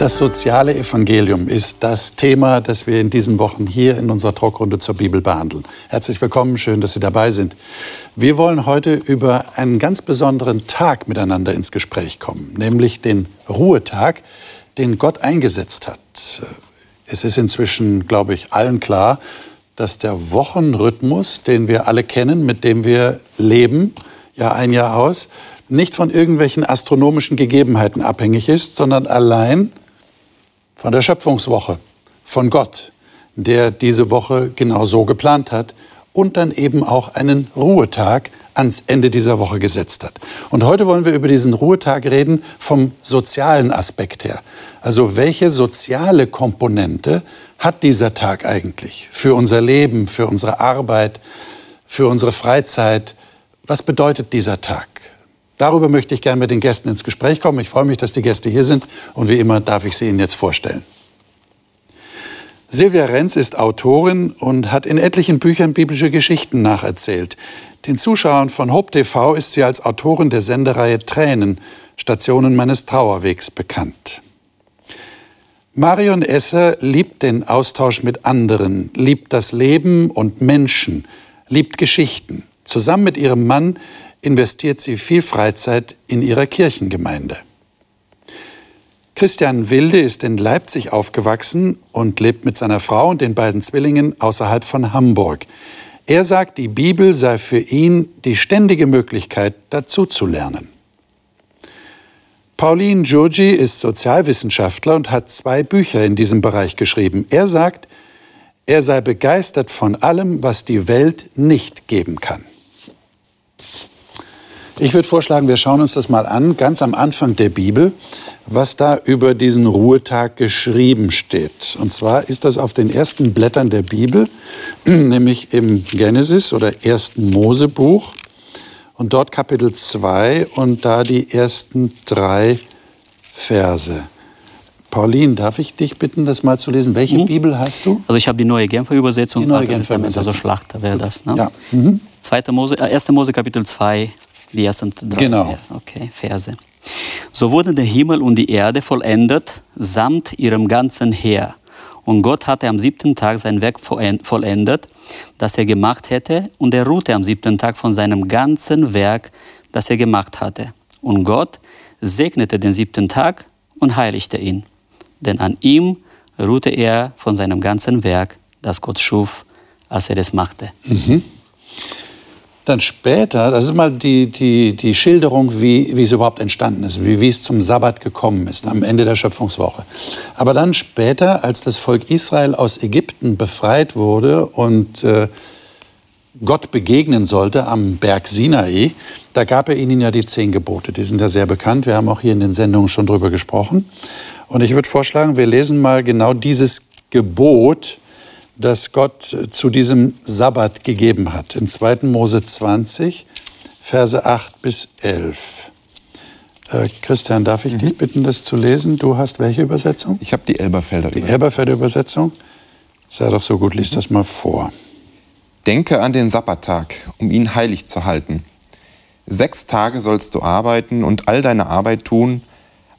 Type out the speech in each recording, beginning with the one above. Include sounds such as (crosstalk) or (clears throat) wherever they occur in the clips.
Das soziale Evangelium ist das Thema, das wir in diesen Wochen hier in unserer Talkrunde zur Bibel behandeln. Herzlich willkommen, schön, dass Sie dabei sind. Wir wollen heute über einen ganz besonderen Tag miteinander ins Gespräch kommen, nämlich den Ruhetag, den Gott eingesetzt hat. Es ist inzwischen, glaube ich, allen klar, dass der Wochenrhythmus, den wir alle kennen, mit dem wir leben, Jahr ein, Jahr aus, nicht von irgendwelchen astronomischen Gegebenheiten abhängig ist, sondern allein von der Schöpfungswoche, von Gott, der diese Woche genau so geplant hat und dann eben auch einen Ruhetag ans Ende dieser Woche gesetzt hat. Und heute wollen wir über diesen Ruhetag reden vom sozialen Aspekt her. Also welche soziale Komponente hat dieser Tag eigentlich für unser Leben, für unsere Arbeit, für unsere Freizeit? Was bedeutet dieser Tag? Darüber möchte ich gerne mit den Gästen ins Gespräch kommen. Ich freue mich, dass die Gäste hier sind und wie immer darf ich sie Ihnen jetzt vorstellen. Silvia Renz ist Autorin und hat in etlichen Büchern biblische Geschichten nacherzählt. Den Zuschauern von Hope TV ist sie als Autorin der Sendereihe Tränen, Stationen meines Trauerwegs bekannt. Marion Esser liebt den Austausch mit anderen, liebt das Leben und Menschen, liebt Geschichten. Zusammen mit ihrem Mann investiert sie viel Freizeit in ihrer Kirchengemeinde. Christian Wilde ist in Leipzig aufgewachsen und lebt mit seiner Frau und den beiden Zwillingen außerhalb von Hamburg. Er sagt, die Bibel sei für ihn die ständige Möglichkeit, dazu zu lernen. Pauline Giorgi ist Sozialwissenschaftler und hat zwei Bücher in diesem Bereich geschrieben. Er sagt, er sei begeistert von allem, was die Welt nicht geben kann. Ich würde vorschlagen, wir schauen uns das mal an, ganz am Anfang der Bibel, was da über diesen Ruhetag geschrieben steht. Und zwar ist das auf den ersten Blättern der Bibel, (clears throat) nämlich im Genesis oder ersten Mosebuch und dort Kapitel 2 und da die ersten drei Verse. Pauline, darf ich dich bitten, das mal zu lesen? Welche mhm. Bibel hast du? Also ich habe die neue Genfer Übersetzung. Die neue Genfer Übersetzung. Also Schlachter wäre das. Ne? Ja. Mhm. Mose, äh, 1. Mose Kapitel 2, die ersten drei genau. okay, Verse. So wurden der Himmel und die Erde vollendet, samt ihrem ganzen Heer. Und Gott hatte am siebten Tag sein Werk vollendet, das er gemacht hätte, und er ruhte am siebten Tag von seinem ganzen Werk, das er gemacht hatte. Und Gott segnete den siebten Tag und heiligte ihn. Denn an ihm ruhte er von seinem ganzen Werk, das Gott schuf, als er es machte. Mhm. Dann später, das ist mal die, die, die Schilderung, wie, wie es überhaupt entstanden ist, wie, wie es zum Sabbat gekommen ist, am Ende der Schöpfungswoche. Aber dann später, als das Volk Israel aus Ägypten befreit wurde und äh, Gott begegnen sollte am Berg Sinai, da gab er ihnen ja die zehn Gebote. Die sind ja sehr bekannt. Wir haben auch hier in den Sendungen schon drüber gesprochen. Und ich würde vorschlagen, wir lesen mal genau dieses Gebot das Gott zu diesem Sabbat gegeben hat. In 2. Mose 20, Verse 8 bis 11. Äh, Christian, darf ich mhm. dich bitten, das zu lesen? Du hast welche Übersetzung? Ich habe die Elberfelder Übersetzung. Die Elberfelder Übersetzung? Sei doch so gut, lies mhm. das mal vor. Denke an den Sabbattag, um ihn heilig zu halten. Sechs Tage sollst du arbeiten und all deine Arbeit tun,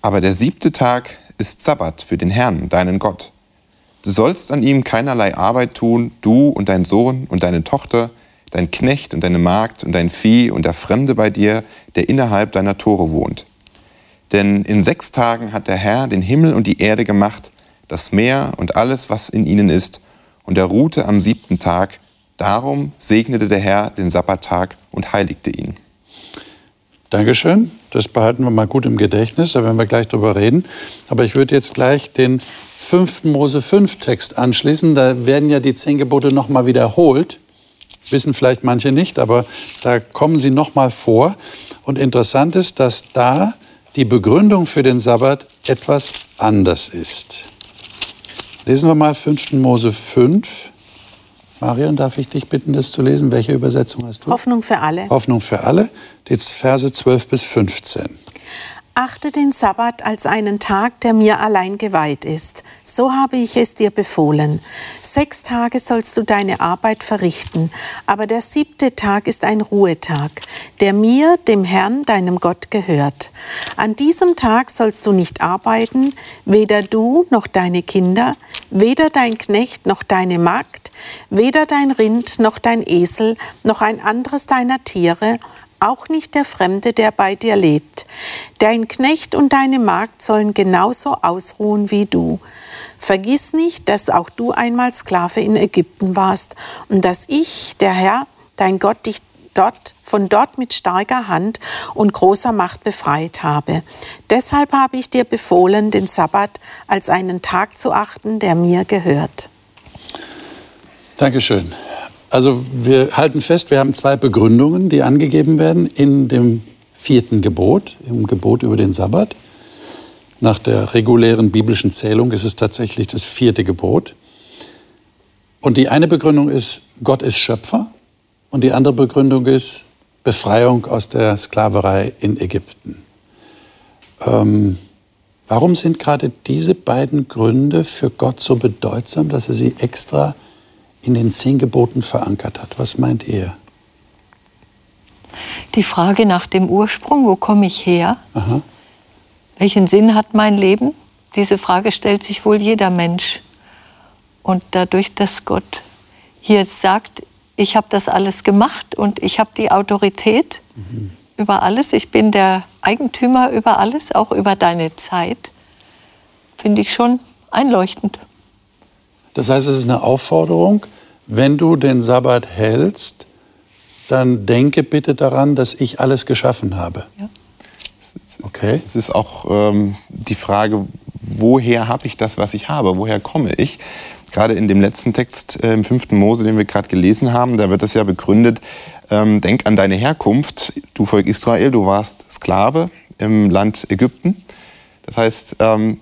aber der siebte Tag ist Sabbat für den Herrn, deinen Gott. Du sollst an ihm keinerlei Arbeit tun, du und dein Sohn und deine Tochter, dein Knecht und deine Magd und dein Vieh und der Fremde bei dir, der innerhalb deiner Tore wohnt. Denn in sechs Tagen hat der Herr den Himmel und die Erde gemacht, das Meer und alles, was in ihnen ist, und er ruhte am siebten Tag. Darum segnete der Herr den Sabbattag und heiligte ihn. Dankeschön. Das behalten wir mal gut im Gedächtnis, da werden wir gleich drüber reden. Aber ich würde jetzt gleich den 5. Mose 5 Text anschließen. Da werden ja die zehn Gebote nochmal wiederholt. Wissen vielleicht manche nicht, aber da kommen sie nochmal vor. Und interessant ist, dass da die Begründung für den Sabbat etwas anders ist. Lesen wir mal 5. Mose 5, Marion, darf ich dich bitten, das zu lesen? Welche Übersetzung hast du? Hoffnung für alle. Hoffnung für alle, die Verse 12 bis 15. Achte den Sabbat als einen Tag, der mir allein geweiht ist. So habe ich es dir befohlen. Sechs Tage sollst du deine Arbeit verrichten, aber der siebte Tag ist ein Ruhetag, der mir, dem Herrn, deinem Gott gehört. An diesem Tag sollst du nicht arbeiten, weder du noch deine Kinder, weder dein Knecht noch deine Magd, weder dein Rind noch dein Esel, noch ein anderes deiner Tiere, auch nicht der Fremde, der bei dir lebt. Dein Knecht und deine Magd sollen genauso ausruhen wie du. Vergiss nicht, dass auch du einmal Sklave in Ägypten warst und dass ich, der Herr, dein Gott, dich dort, von dort mit starker Hand und großer Macht befreit habe. Deshalb habe ich dir befohlen, den Sabbat als einen Tag zu achten, der mir gehört. Dankeschön. Also wir halten fest, wir haben zwei Begründungen, die angegeben werden in dem vierten Gebot, im Gebot über den Sabbat. Nach der regulären biblischen Zählung ist es tatsächlich das vierte Gebot. Und die eine Begründung ist, Gott ist Schöpfer. Und die andere Begründung ist Befreiung aus der Sklaverei in Ägypten. Ähm, warum sind gerade diese beiden Gründe für Gott so bedeutsam, dass er sie extra in den zehn Geboten verankert hat. Was meint ihr? Die Frage nach dem Ursprung, wo komme ich her? Aha. Welchen Sinn hat mein Leben? Diese Frage stellt sich wohl jeder Mensch. Und dadurch, dass Gott hier sagt, ich habe das alles gemacht und ich habe die Autorität mhm. über alles, ich bin der Eigentümer über alles, auch über deine Zeit, finde ich schon einleuchtend. Das heißt, es ist eine Aufforderung, wenn du den Sabbat hältst, dann denke bitte daran, dass ich alles geschaffen habe. Ja. Okay. Es ist auch ähm, die Frage, woher habe ich das, was ich habe? Woher komme ich? Gerade in dem letzten Text äh, im 5. Mose, den wir gerade gelesen haben, da wird das ja begründet, ähm, denk an deine Herkunft, du Volk Israel, du warst Sklave im Land Ägypten. Das heißt, ähm,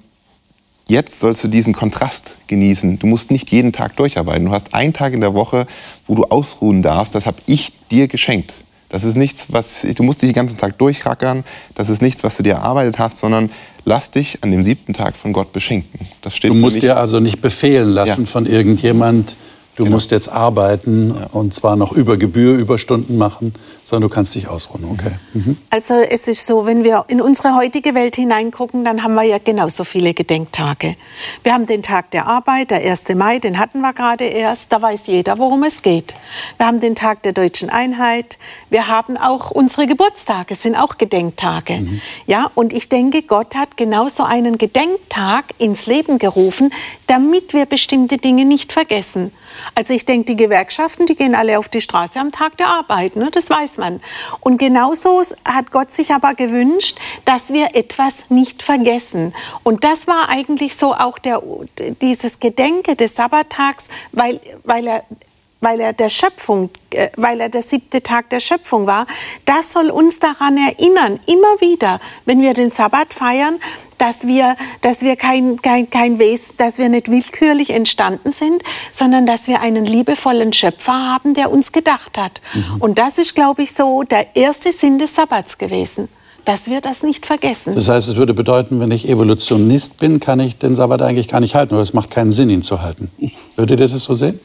Jetzt sollst du diesen Kontrast genießen. Du musst nicht jeden Tag durcharbeiten. Du hast einen Tag in der Woche, wo du ausruhen darfst. Das habe ich dir geschenkt. Das ist nichts, was du musst dich den ganzen Tag durchrackern. Das ist nichts, was du dir erarbeitet hast, sondern lass dich an dem siebten Tag von Gott beschenken. Das steht du musst dir also nicht befehlen lassen ja. von irgendjemand, Du genau. musst jetzt arbeiten ja. und zwar noch über Gebühr, Überstunden machen, sondern du kannst dich ausruhen. Okay. Mhm. Also es ist so, wenn wir in unsere heutige Welt hineingucken, dann haben wir ja genauso viele Gedenktage. Wir haben den Tag der Arbeit, der 1. Mai, den hatten wir gerade erst, da weiß jeder, worum es geht. Wir haben den Tag der deutschen Einheit, wir haben auch unsere Geburtstage, sind auch Gedenktage. Mhm. Ja, und ich denke, Gott hat genauso einen Gedenktag ins Leben gerufen, damit wir bestimmte Dinge nicht vergessen. Also ich denke, die Gewerkschaften, die gehen alle auf die Straße am Tag der Arbeit, ne? das weiß man. Und genauso hat Gott sich aber gewünscht, dass wir etwas nicht vergessen. Und das war eigentlich so auch der, dieses Gedenke des Sabbattags, weil, weil er weil er der Schöpfung, äh, weil er der siebte Tag der Schöpfung war, das soll uns daran erinnern, immer wieder, wenn wir den Sabbat feiern, dass wir, dass wir kein, kein, kein Wesen, dass wir nicht willkürlich entstanden sind, sondern dass wir einen liebevollen Schöpfer haben, der uns gedacht hat. Mhm. Und das ist, glaube ich, so der erste Sinn des Sabbats gewesen dass wir das nicht vergessen. Das heißt, es würde bedeuten, wenn ich Evolutionist bin, kann ich den Sabbat eigentlich gar nicht halten oder es macht keinen Sinn, ihn zu halten. Würdet ihr das so sehen?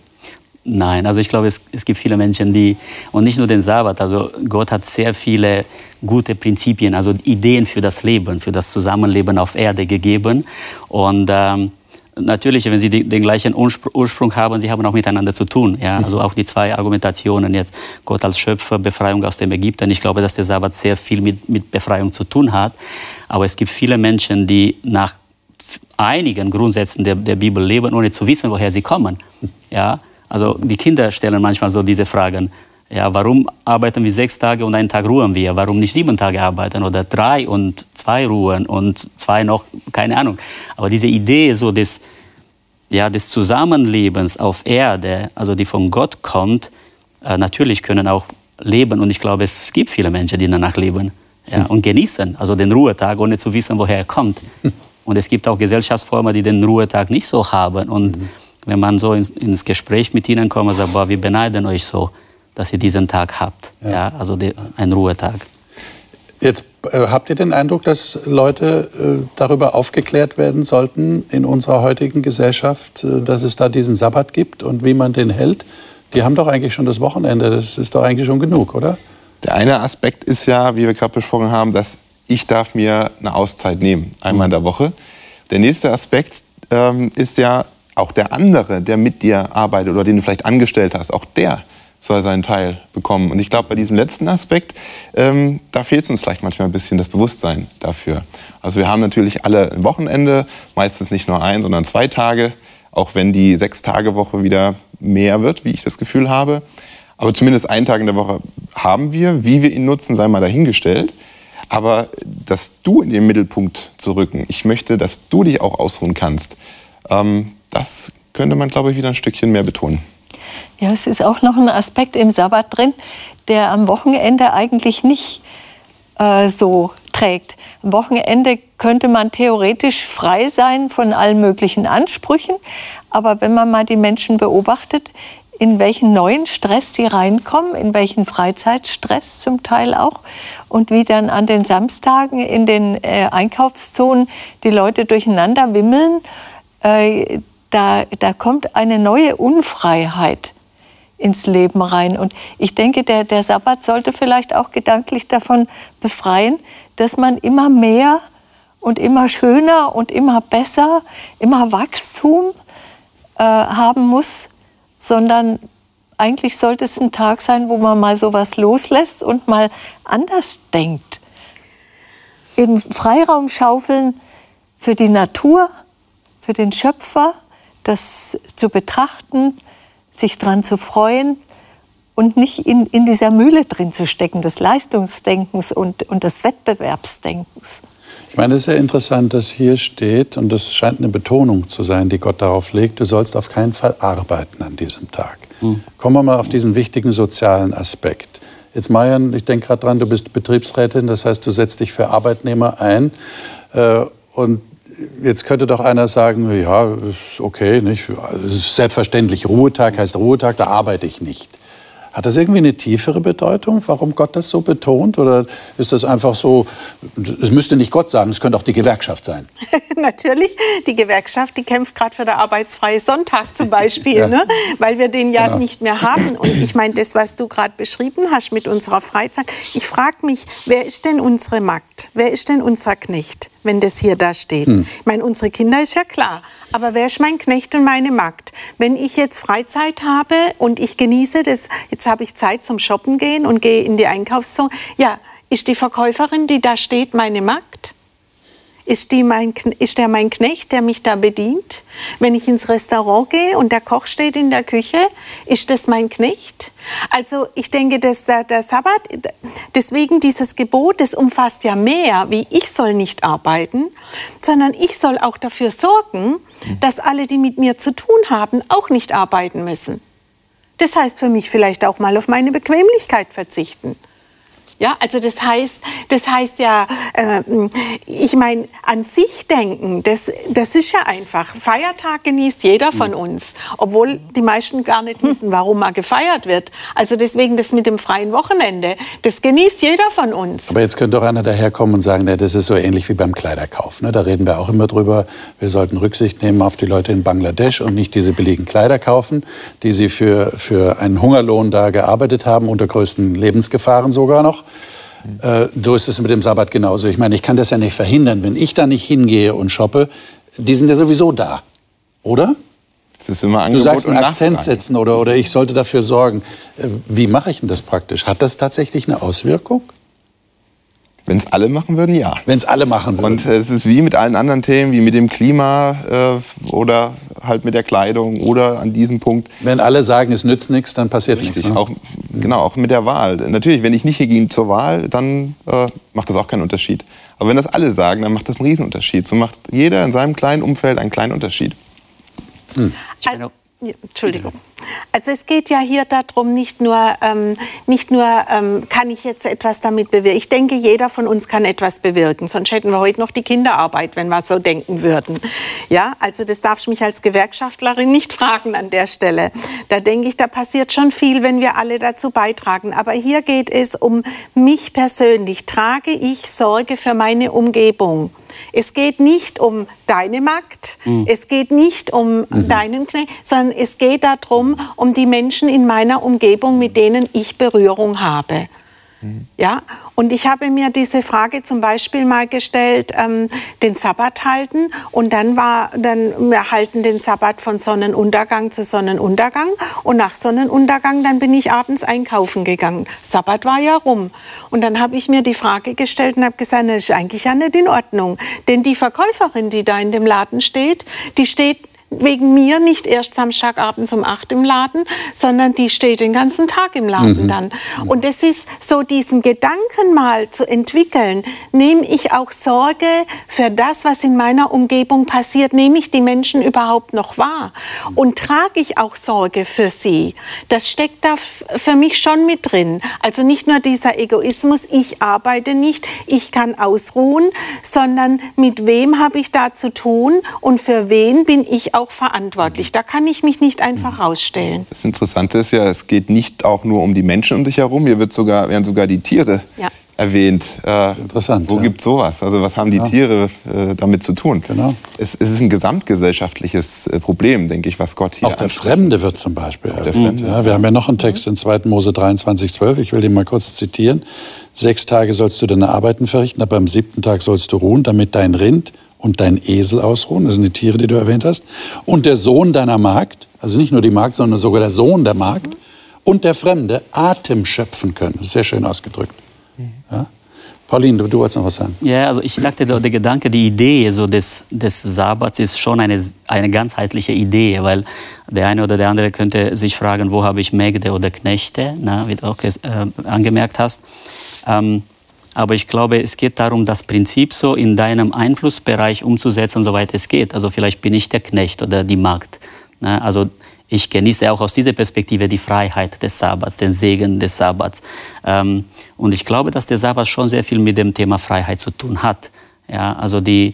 Nein, also ich glaube, es, es gibt viele Menschen, die, und nicht nur den Sabbat, also Gott hat sehr viele gute Prinzipien, also Ideen für das Leben, für das Zusammenleben auf Erde gegeben. Und ähm, natürlich, wenn sie die, den gleichen Ursprung haben, sie haben auch miteinander zu tun. Ja? Also auch die zwei Argumentationen jetzt, Gott als Schöpfer, Befreiung aus dem Ägypten. Ich glaube, dass der Sabbat sehr viel mit, mit Befreiung zu tun hat. Aber es gibt viele Menschen, die nach einigen Grundsätzen der, der Bibel leben, ohne zu wissen, woher sie kommen. Ja? Also die Kinder stellen manchmal so diese Fragen. Ja, warum arbeiten wir sechs Tage und einen Tag ruhen wir? Warum nicht sieben Tage arbeiten oder drei und zwei ruhen und zwei noch, keine Ahnung. Aber diese Idee so des, ja, des Zusammenlebens auf Erde, also die von Gott kommt, äh, natürlich können auch leben und ich glaube, es gibt viele Menschen, die danach leben ja, hm. und genießen, also den Ruhetag, ohne zu wissen, woher er kommt. Und es gibt auch Gesellschaftsformen, die den Ruhetag nicht so haben und mhm wenn man so ins, ins Gespräch mit ihnen kommt und sagt, boah, wir beneiden euch so, dass ihr diesen Tag habt. Ja. ja also die, ein Ruhetag. Jetzt äh, habt ihr den Eindruck, dass Leute äh, darüber aufgeklärt werden sollten in unserer heutigen Gesellschaft, äh, dass es da diesen Sabbat gibt und wie man den hält? Die haben doch eigentlich schon das Wochenende, das ist doch eigentlich schon genug, oder? Der eine Aspekt ist ja, wie wir gerade besprochen haben, dass ich darf mir eine Auszeit nehmen, einmal in der Woche. Der nächste Aspekt ähm, ist ja auch der andere, der mit dir arbeitet oder den du vielleicht angestellt hast, auch der soll seinen Teil bekommen. Und ich glaube, bei diesem letzten Aspekt, ähm, da fehlt es uns vielleicht manchmal ein bisschen das Bewusstsein dafür. Also wir haben natürlich alle ein Wochenende, meistens nicht nur ein, sondern zwei Tage, auch wenn die Sechs-Tage-Woche wieder mehr wird, wie ich das Gefühl habe. Aber zumindest einen Tag in der Woche haben wir. Wie wir ihn nutzen, sei mal dahingestellt. Aber dass du in den Mittelpunkt zu rücken, ich möchte, dass du dich auch ausruhen kannst, ähm, das könnte man, glaube ich, wieder ein Stückchen mehr betonen. Ja, es ist auch noch ein Aspekt im Sabbat drin, der am Wochenende eigentlich nicht äh, so trägt. Am Wochenende könnte man theoretisch frei sein von allen möglichen Ansprüchen, aber wenn man mal die Menschen beobachtet, in welchen neuen Stress sie reinkommen, in welchen Freizeitstress zum Teil auch und wie dann an den Samstagen in den äh, Einkaufszonen die Leute durcheinander wimmeln, äh, da, da kommt eine neue Unfreiheit ins Leben rein. Und ich denke, der, der Sabbat sollte vielleicht auch gedanklich davon befreien, dass man immer mehr und immer schöner und immer besser, immer Wachstum äh, haben muss, sondern eigentlich sollte es ein Tag sein, wo man mal sowas loslässt und mal anders denkt. Eben Freiraum schaufeln für die Natur, für den Schöpfer, das zu betrachten, sich daran zu freuen und nicht in, in dieser Mühle drin zu stecken, des Leistungsdenkens und, und des Wettbewerbsdenkens. Ich meine, es ist sehr interessant, dass hier steht, und das scheint eine Betonung zu sein, die Gott darauf legt, du sollst auf keinen Fall arbeiten an diesem Tag. Hm. Kommen wir mal auf diesen wichtigen sozialen Aspekt. Jetzt, Marian, ich denke gerade dran, du bist Betriebsrätin, das heißt, du setzt dich für Arbeitnehmer ein. Äh, und jetzt könnte doch einer sagen, ja, ist okay, nicht? Ist selbstverständlich, Ruhetag heißt Ruhetag, da arbeite ich nicht. Hat das irgendwie eine tiefere Bedeutung, warum Gott das so betont? Oder ist das einfach so, es müsste nicht Gott sagen, es könnte auch die Gewerkschaft sein? (laughs) Natürlich, die Gewerkschaft, die kämpft gerade für den arbeitsfreien Sonntag zum Beispiel, (laughs) ja. ne? weil wir den ja genau. nicht mehr haben. Und ich meine, das, was du gerade beschrieben hast mit unserer Freizeit, ich frage mich, wer ist denn unsere Magd? Wer ist denn unser Knecht? wenn das hier da steht. Hm. Ich meine, unsere Kinder ist ja klar. Aber wer ist mein Knecht und meine Magd? Wenn ich jetzt Freizeit habe und ich genieße das, jetzt habe ich Zeit zum Shoppen gehen und gehe in die Einkaufszone, ja, ist die Verkäuferin, die da steht, meine Magd? Ist, die mein, ist der mein Knecht, der mich da bedient? Wenn ich ins Restaurant gehe und der Koch steht in der Küche, ist das mein Knecht? Also ich denke, dass der, der Sabbat, deswegen dieses Gebot, das umfasst ja mehr, wie ich soll nicht arbeiten, sondern ich soll auch dafür sorgen, dass alle, die mit mir zu tun haben, auch nicht arbeiten müssen. Das heißt für mich vielleicht auch mal auf meine Bequemlichkeit verzichten. Ja, also das heißt, das heißt ja, äh, ich meine, an sich denken, das, das ist ja einfach. Feiertag genießt jeder von hm. uns, obwohl die meisten gar nicht wissen, warum er gefeiert wird. Also deswegen das mit dem freien Wochenende, das genießt jeder von uns. Aber jetzt könnte doch einer daherkommen und sagen, ne, das ist so ähnlich wie beim Kleiderkauf. Ne? Da reden wir auch immer drüber. Wir sollten Rücksicht nehmen auf die Leute in Bangladesch und nicht diese billigen Kleider kaufen, die sie für, für einen Hungerlohn da gearbeitet haben, unter größten Lebensgefahren sogar noch. Äh, so ist es mit dem Sabbat genauso. Ich meine, ich kann das ja nicht verhindern. Wenn ich da nicht hingehe und shoppe, die sind ja sowieso da, oder? Es ist immer Angebot Du sagst einen Akzent setzen oder, oder ich sollte dafür sorgen. Äh, wie mache ich denn das praktisch? Hat das tatsächlich eine Auswirkung? Wenn es alle machen würden, ja. Wenn es alle machen würden. Und es ist wie mit allen anderen Themen, wie mit dem Klima äh, oder halt mit der Kleidung oder an diesem Punkt. Wenn alle sagen, es nützt nichts, dann passiert nichts. Ne? Auch, genau, auch mit der Wahl. Natürlich, wenn ich nicht hier gehe zur Wahl, dann äh, macht das auch keinen Unterschied. Aber wenn das alle sagen, dann macht das einen Riesenunterschied. So macht jeder in seinem kleinen Umfeld einen kleinen Unterschied. Hm. Entschuldigung. Also es geht ja hier darum, nicht nur, ähm, nicht nur ähm, kann ich jetzt etwas damit bewirken. Ich denke, jeder von uns kann etwas bewirken, sonst hätten wir heute noch die Kinderarbeit, wenn wir so denken würden. Ja, also das darf ich mich als Gewerkschaftlerin nicht fragen an der Stelle. Da denke ich, da passiert schon viel, wenn wir alle dazu beitragen. Aber hier geht es um mich persönlich. Trage ich Sorge für meine Umgebung? Es geht nicht um deine Magd, mhm. es geht nicht um mhm. deinen Knecht, sondern es geht darum, um die Menschen in meiner Umgebung, mit denen ich Berührung habe. Ja, und ich habe mir diese Frage zum Beispiel mal gestellt, ähm, den Sabbat halten. Und dann war, dann wir halten den Sabbat von Sonnenuntergang zu Sonnenuntergang. Und nach Sonnenuntergang dann bin ich abends einkaufen gegangen. Sabbat war ja rum. Und dann habe ich mir die Frage gestellt und habe gesagt, das ist eigentlich ja nicht in Ordnung, denn die Verkäuferin, die da in dem Laden steht, die steht wegen mir nicht erst Samstagabends um acht im Laden, sondern die steht den ganzen Tag im Laden mhm. dann. Und es ist so, diesen Gedanken mal zu entwickeln, nehme ich auch Sorge für das, was in meiner Umgebung passiert, nehme ich die Menschen überhaupt noch wahr und trage ich auch Sorge für sie. Das steckt da für mich schon mit drin. Also nicht nur dieser Egoismus, ich arbeite nicht, ich kann ausruhen, sondern mit wem habe ich da zu tun und für wen bin ich auch auch verantwortlich. Da kann ich mich nicht einfach rausstellen. Das Interessante ist ja, es geht nicht auch nur um die Menschen um dich herum, hier wird sogar, werden sogar die Tiere ja. erwähnt. Äh, Interessant. Wo ja. gibt es sowas? Also was haben die ja. Tiere äh, damit zu tun? Genau. Es, es, ist ein gesamtgesellschaftliches äh, Problem, denke ich, was Gott hier Auch der Fremde wird zum Beispiel erwähnt. Ja, wir haben ja noch einen Text in 2. Mose 23, 12. Ich will den mal kurz zitieren. Sechs Tage sollst du deine Arbeiten verrichten, aber am siebten Tag sollst du ruhen, damit dein Rind und dein Esel ausruhen, das sind die Tiere, die du erwähnt hast, und der Sohn deiner Magd, also nicht nur die Magd, sondern sogar der Sohn der Magd und der Fremde Atem schöpfen können. Sehr schön ausgedrückt. Ja? Pauline, du, du wolltest noch was sagen. Ja, also ich dachte, der Gedanke, die Idee so des, des Sabbats ist schon eine, eine ganzheitliche Idee, weil der eine oder der andere könnte sich fragen, wo habe ich Mägde oder Knechte, na, wie du auch äh, angemerkt hast. Ähm, aber ich glaube, es geht darum, das Prinzip so in deinem Einflussbereich umzusetzen, soweit es geht. Also vielleicht bin ich der Knecht oder die Magd. Ne? Also ich genieße auch aus dieser Perspektive die Freiheit des Sabbats, den Segen des Sabbats. Ähm, und ich glaube, dass der Sabbat schon sehr viel mit dem Thema Freiheit zu tun hat. Also die,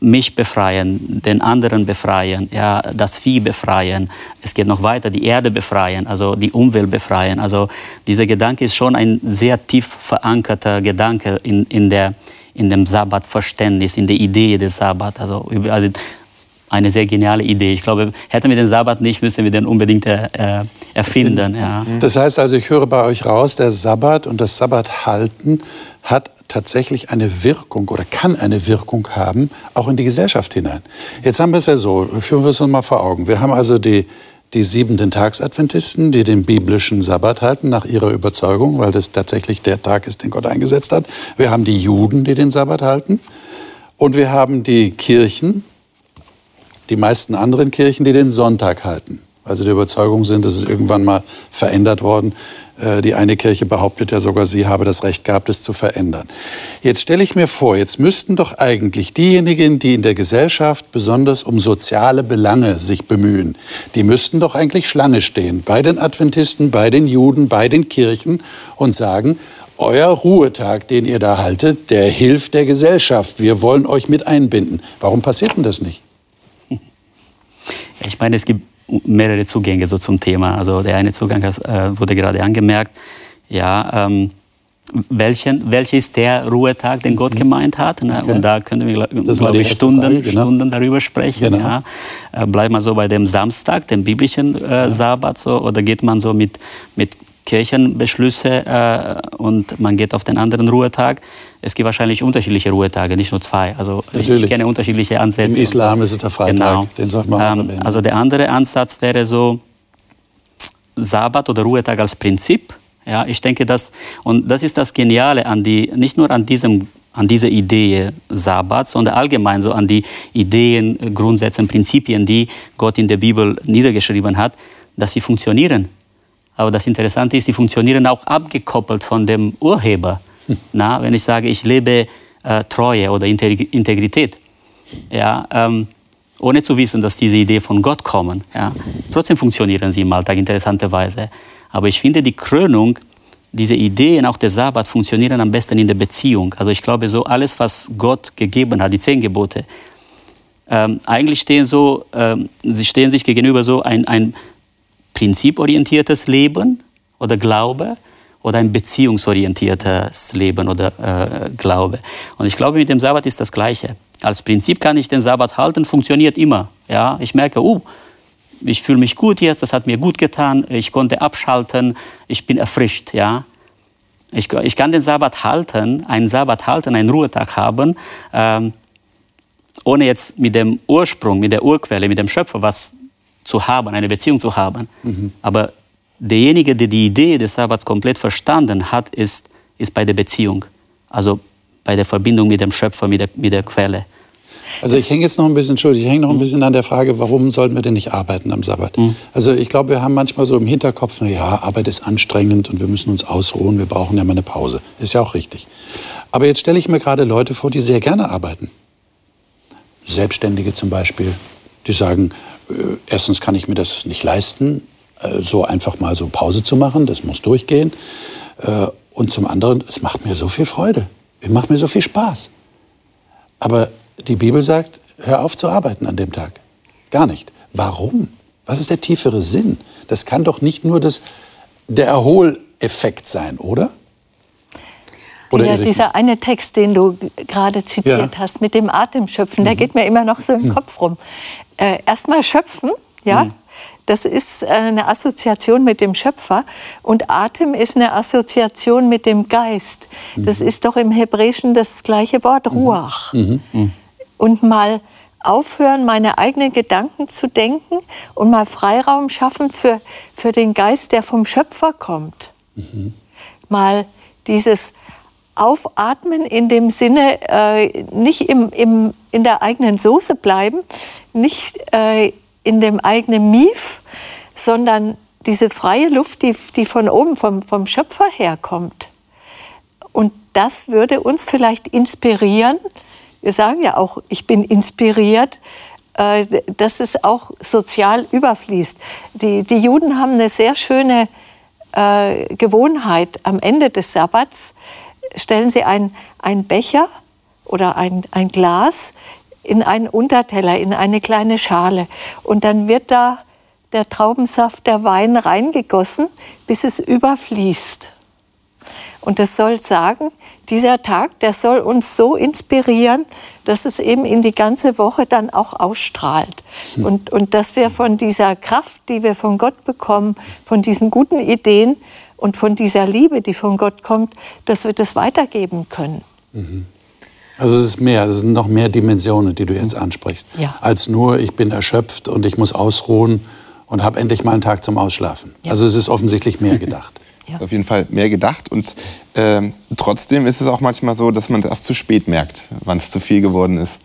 mich befreien, den anderen befreien, ja, das Vieh befreien. Es geht noch weiter, die Erde befreien, also die Umwelt befreien. Also dieser Gedanke ist schon ein sehr tief verankerter Gedanke in, in, der, in dem Sabbatverständnis, in der Idee des Sabbat. Also, also eine sehr geniale Idee. Ich glaube, hätten wir den Sabbat nicht, müssten wir den unbedingt äh, erfinden. Ja. Das heißt also, ich höre bei euch raus, der Sabbat und das Sabbathalten hat tatsächlich eine Wirkung oder kann eine Wirkung haben, auch in die Gesellschaft hinein. Jetzt haben wir es ja so, führen wir es uns mal vor Augen. Wir haben also die, die siebenten Tagsadventisten, die den biblischen Sabbat halten, nach ihrer Überzeugung, weil das tatsächlich der Tag ist, den Gott eingesetzt hat. Wir haben die Juden, die den Sabbat halten. Und wir haben die Kirchen, die meisten anderen Kirchen, die den Sonntag halten. Also der Überzeugung sind, es ist irgendwann mal verändert worden. Äh, die eine Kirche behauptet ja sogar, sie habe das Recht gehabt, es zu verändern. Jetzt stelle ich mir vor, jetzt müssten doch eigentlich diejenigen, die in der Gesellschaft besonders um soziale Belange sich bemühen, die müssten doch eigentlich Schlange stehen bei den Adventisten, bei den Juden, bei den Kirchen und sagen, euer Ruhetag, den ihr da haltet, der hilft der Gesellschaft. Wir wollen euch mit einbinden. Warum passiert denn das nicht? Ich meine, es gibt mehrere Zugänge so zum Thema. Also der eine Zugang äh, wurde gerade angemerkt. Ja, ähm, welchen, welcher ist der Ruhetag, den Gott mhm. gemeint hat? Ne? Okay. Und da können wir, glaube ich, Stunden, Frage, genau. Stunden darüber sprechen. Genau. Ja? Äh, bleibt man so bei dem Samstag, dem biblischen äh, ja. Sabbat, so, oder geht man so mit, mit Kirchenbeschlüsse äh, und man geht auf den anderen Ruhetag. Es gibt wahrscheinlich unterschiedliche Ruhetage, nicht nur zwei. Also Natürlich. ich kenne unterschiedliche Ansätze. Im Islam ist es der Freitag, genau. den sollte man ähm, Also der andere Ansatz wäre so Sabbat oder Ruhetag als Prinzip. Ja, ich denke, dass, und das ist das Geniale an die, nicht nur an diesem an diese Idee Sabbat, sondern allgemein so an die Ideen, Grundsätze, Prinzipien, die Gott in der Bibel niedergeschrieben hat, dass sie funktionieren. Aber das Interessante ist, sie funktionieren auch abgekoppelt von dem Urheber. Hm. Na, wenn ich sage, ich lebe äh, Treue oder Integrität, ja, ähm, ohne zu wissen, dass diese Ideen von Gott kommen. Ja. Trotzdem funktionieren sie im Alltag interessanterweise. Aber ich finde, die Krönung, diese Ideen, auch der Sabbat, funktionieren am besten in der Beziehung. Also ich glaube, so alles, was Gott gegeben hat, die zehn Gebote, ähm, eigentlich stehen, so, ähm, sie stehen sich gegenüber so ein, ein prinziporientiertes Leben oder Glaube oder ein beziehungsorientiertes Leben oder äh, Glaube. Und ich glaube, mit dem Sabbat ist das Gleiche. Als Prinzip kann ich den Sabbat halten, funktioniert immer. Ja, ich merke, uh, ich fühle mich gut jetzt, das hat mir gut getan, ich konnte abschalten, ich bin erfrischt. Ja, ich, ich kann den Sabbat halten, einen Sabbat halten, einen Ruhetag haben, ähm, ohne jetzt mit dem Ursprung, mit der Urquelle, mit dem Schöpfer was zu haben, eine Beziehung zu haben. Mhm. Aber derjenige, der die Idee des Sabbats komplett verstanden hat, ist, ist bei der Beziehung, also bei der Verbindung mit dem Schöpfer, mit der, mit der Quelle. Also ich hänge jetzt noch ein bisschen, Entschuldigung, ich hänge noch ein bisschen an der Frage, warum sollten wir denn nicht arbeiten am Sabbat? Mhm. Also ich glaube, wir haben manchmal so im Hinterkopf, ja, Arbeit ist anstrengend und wir müssen uns ausruhen, wir brauchen ja mal eine Pause. Ist ja auch richtig. Aber jetzt stelle ich mir gerade Leute vor, die sehr gerne arbeiten. Selbstständige zum Beispiel, die sagen, äh, erstens kann ich mir das nicht leisten, äh, so einfach mal so Pause zu machen, das muss durchgehen. Äh, und zum anderen, es macht mir so viel Freude, es macht mir so viel Spaß. Aber die Bibel sagt, hör auf zu arbeiten an dem Tag. Gar nicht. Warum? Was ist der tiefere Sinn? Das kann doch nicht nur das, der Erholeffekt sein, oder? Oder ja, dieser eine Text, den du gerade zitiert ja. hast, mit dem Atemschöpfen, mhm. der geht mir immer noch so im mhm. Kopf rum. Äh, Erstmal schöpfen, ja. Mhm. Das ist äh, eine Assoziation mit dem Schöpfer und Atem ist eine Assoziation mit dem Geist. Das mhm. ist doch im Hebräischen das gleiche Wort, mhm. Ruach. Mhm. Und mal aufhören, meine eigenen Gedanken zu denken und mal Freiraum schaffen für, für den Geist, der vom Schöpfer kommt. Mal dieses Aufatmen in dem Sinne, äh, nicht im, im, in der eigenen Soße bleiben, nicht äh, in dem eigenen Mief, sondern diese freie Luft, die, die von oben, vom, vom Schöpfer herkommt. Und das würde uns vielleicht inspirieren. Wir sagen ja auch, ich bin inspiriert, äh, dass es auch sozial überfließt. Die, die Juden haben eine sehr schöne äh, Gewohnheit. Am Ende des Sabbats stellen sie einen Becher oder ein, ein Glas in einen Unterteller, in eine kleine Schale. Und dann wird da der Traubensaft, der Wein reingegossen, bis es überfließt. Und das soll sagen, dieser Tag, der soll uns so inspirieren, dass es eben in die ganze Woche dann auch ausstrahlt. Hm. Und, und dass wir von dieser Kraft, die wir von Gott bekommen, von diesen guten Ideen und von dieser Liebe, die von Gott kommt, dass wir das weitergeben können. Mhm. Also es ist mehr, es sind noch mehr Dimensionen, die du jetzt ansprichst, ja. als nur ich bin erschöpft und ich muss ausruhen und habe endlich mal einen Tag zum Ausschlafen. Ja. Also es ist offensichtlich mehr gedacht. (laughs) Ja. Auf jeden Fall mehr gedacht und äh, trotzdem ist es auch manchmal so, dass man das zu spät merkt, wann es zu viel geworden ist.